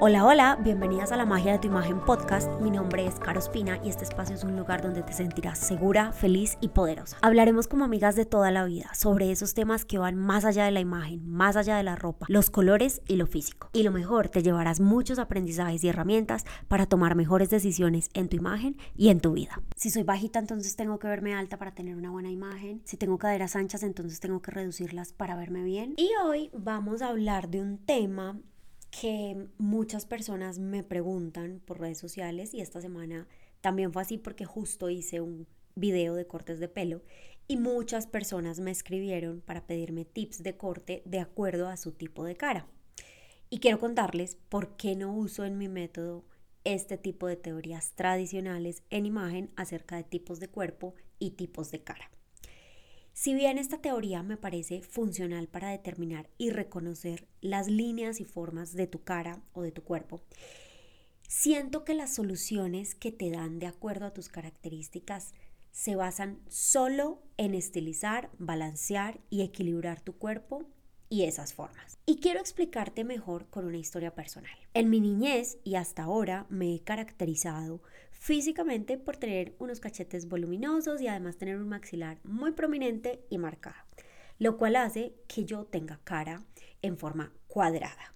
Hola, hola, bienvenidas a la magia de tu imagen podcast. Mi nombre es Caro Espina y este espacio es un lugar donde te sentirás segura, feliz y poderosa. Hablaremos como amigas de toda la vida sobre esos temas que van más allá de la imagen, más allá de la ropa, los colores y lo físico. Y lo mejor, te llevarás muchos aprendizajes y herramientas para tomar mejores decisiones en tu imagen y en tu vida. Si soy bajita, entonces tengo que verme alta para tener una buena imagen. Si tengo caderas anchas, entonces tengo que reducirlas para verme bien. Y hoy vamos a hablar de un tema que muchas personas me preguntan por redes sociales y esta semana también fue así porque justo hice un video de cortes de pelo y muchas personas me escribieron para pedirme tips de corte de acuerdo a su tipo de cara. Y quiero contarles por qué no uso en mi método este tipo de teorías tradicionales en imagen acerca de tipos de cuerpo y tipos de cara. Si bien esta teoría me parece funcional para determinar y reconocer las líneas y formas de tu cara o de tu cuerpo, siento que las soluciones que te dan de acuerdo a tus características se basan solo en estilizar, balancear y equilibrar tu cuerpo y esas formas. Y quiero explicarte mejor con una historia personal. En mi niñez y hasta ahora me he caracterizado físicamente por tener unos cachetes voluminosos y además tener un maxilar muy prominente y marcado, lo cual hace que yo tenga cara en forma cuadrada.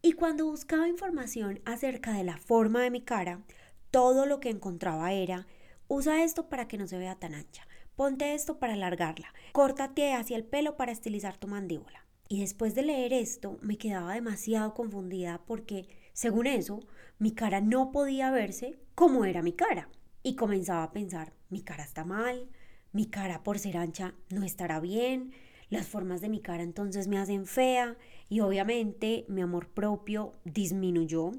Y cuando buscaba información acerca de la forma de mi cara, todo lo que encontraba era, usa esto para que no se vea tan ancha, ponte esto para alargarla, córtate hacia el pelo para estilizar tu mandíbula. Y después de leer esto me quedaba demasiado confundida porque, según eso, mi cara no podía verse como era mi cara. Y comenzaba a pensar, mi cara está mal, mi cara por ser ancha no estará bien, las formas de mi cara entonces me hacen fea y obviamente mi amor propio disminuyó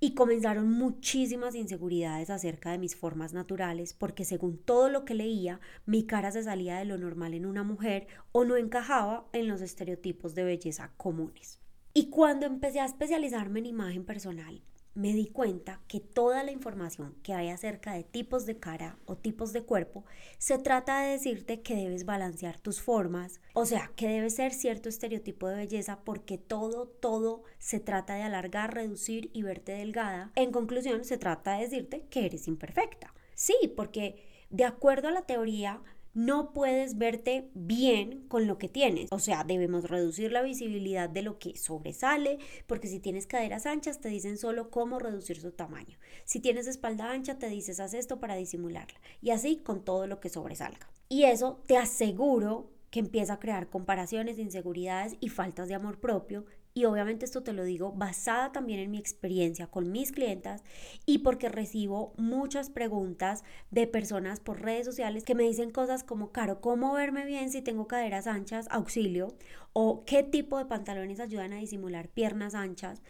y comenzaron muchísimas inseguridades acerca de mis formas naturales porque según todo lo que leía mi cara se salía de lo normal en una mujer o no encajaba en los estereotipos de belleza comunes. Y cuando empecé a especializarme en imagen personal, me di cuenta que toda la información que hay acerca de tipos de cara o tipos de cuerpo se trata de decirte que debes balancear tus formas, o sea, que debe ser cierto estereotipo de belleza porque todo, todo se trata de alargar, reducir y verte delgada. En conclusión, se trata de decirte que eres imperfecta. Sí, porque de acuerdo a la teoría, no puedes verte bien con lo que tienes. O sea, debemos reducir la visibilidad de lo que sobresale, porque si tienes caderas anchas te dicen solo cómo reducir su tamaño. Si tienes espalda ancha te dices haz esto para disimularla. Y así con todo lo que sobresalga. Y eso te aseguro que empieza a crear comparaciones, inseguridades y faltas de amor propio y obviamente esto te lo digo basada también en mi experiencia con mis clientas y porque recibo muchas preguntas de personas por redes sociales que me dicen cosas como, Caro, ¿cómo verme bien si tengo caderas anchas? Auxilio. O qué tipo de pantalones ayudan a disimular piernas anchas.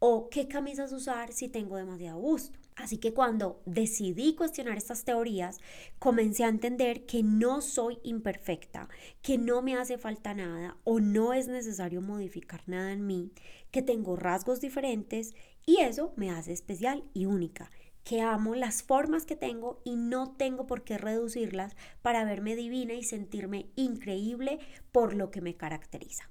O qué camisas usar si tengo demasiado gusto. Así que cuando decidí cuestionar estas teorías, comencé a entender que no soy imperfecta, que no me hace falta nada o no es necesario modificar nada en mí, que tengo rasgos diferentes y eso me hace especial y única que amo las formas que tengo y no tengo por qué reducirlas para verme divina y sentirme increíble por lo que me caracteriza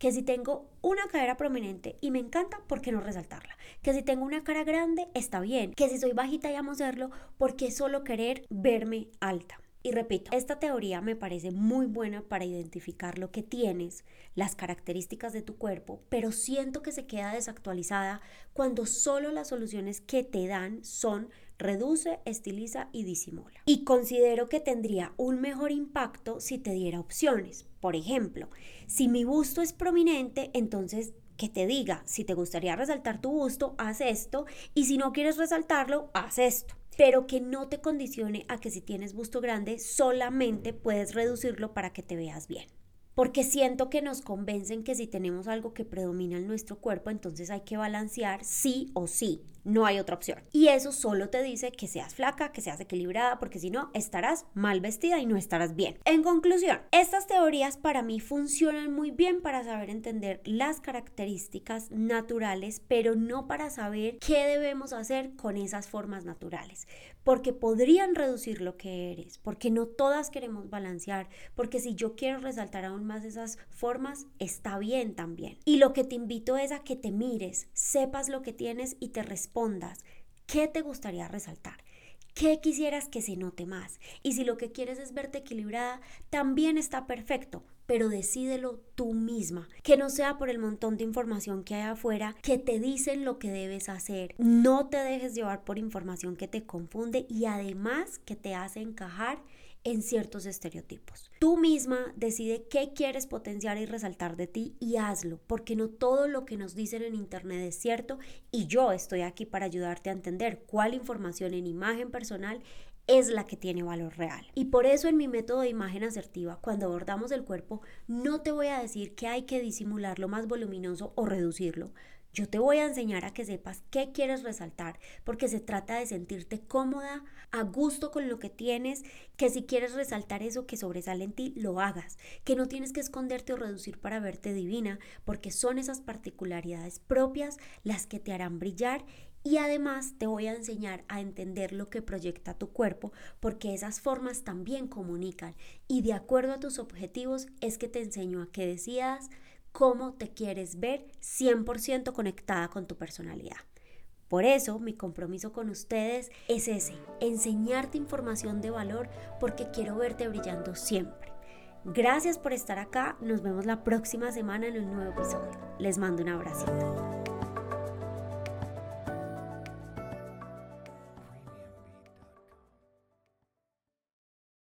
que si tengo una cadera prominente y me encanta, ¿por qué no resaltarla? Que si tengo una cara grande, está bien. Que si soy bajita y amo serlo, ¿por qué solo querer verme alta? Y repito, esta teoría me parece muy buena para identificar lo que tienes, las características de tu cuerpo, pero siento que se queda desactualizada cuando solo las soluciones que te dan son reduce, estiliza y disimula. Y considero que tendría un mejor impacto si te diera opciones. Por ejemplo, si mi busto es prominente, entonces que te diga, si te gustaría resaltar tu busto, haz esto, y si no quieres resaltarlo, haz esto. Pero que no te condicione a que si tienes busto grande, solamente puedes reducirlo para que te veas bien porque siento que nos convencen que si tenemos algo que predomina en nuestro cuerpo, entonces hay que balancear sí o sí. No hay otra opción. Y eso solo te dice que seas flaca, que seas equilibrada, porque si no, estarás mal vestida y no estarás bien. En conclusión, estas teorías para mí funcionan muy bien para saber entender las características naturales, pero no para saber qué debemos hacer con esas formas naturales, porque podrían reducir lo que eres, porque no todas queremos balancear, porque si yo quiero resaltar aún más esas formas, está bien también. Y lo que te invito es a que te mires, sepas lo que tienes y te respondas, ¿qué te gustaría resaltar? ¿Qué quisieras que se note más? Y si lo que quieres es verte equilibrada, también está perfecto, pero decídelo tú misma, que no sea por el montón de información que hay afuera que te dicen lo que debes hacer. No te dejes llevar por información que te confunde y además que te hace encajar en ciertos estereotipos. Tú misma decide qué quieres potenciar y resaltar de ti y hazlo, porque no todo lo que nos dicen en Internet es cierto y yo estoy aquí para ayudarte a entender cuál información en imagen personal es la que tiene valor real. Y por eso en mi método de imagen asertiva, cuando abordamos el cuerpo, no te voy a decir que hay que disimularlo más voluminoso o reducirlo. Yo te voy a enseñar a que sepas qué quieres resaltar, porque se trata de sentirte cómoda, a gusto con lo que tienes, que si quieres resaltar eso que sobresale en ti, lo hagas, que no tienes que esconderte o reducir para verte divina, porque son esas particularidades propias las que te harán brillar y además te voy a enseñar a entender lo que proyecta tu cuerpo porque esas formas también comunican y de acuerdo a tus objetivos es que te enseño a que decidas cómo te quieres ver 100% conectada con tu personalidad. Por eso mi compromiso con ustedes es ese, enseñarte información de valor porque quiero verte brillando siempre. Gracias por estar acá, nos vemos la próxima semana en un nuevo episodio. Les mando un abracito.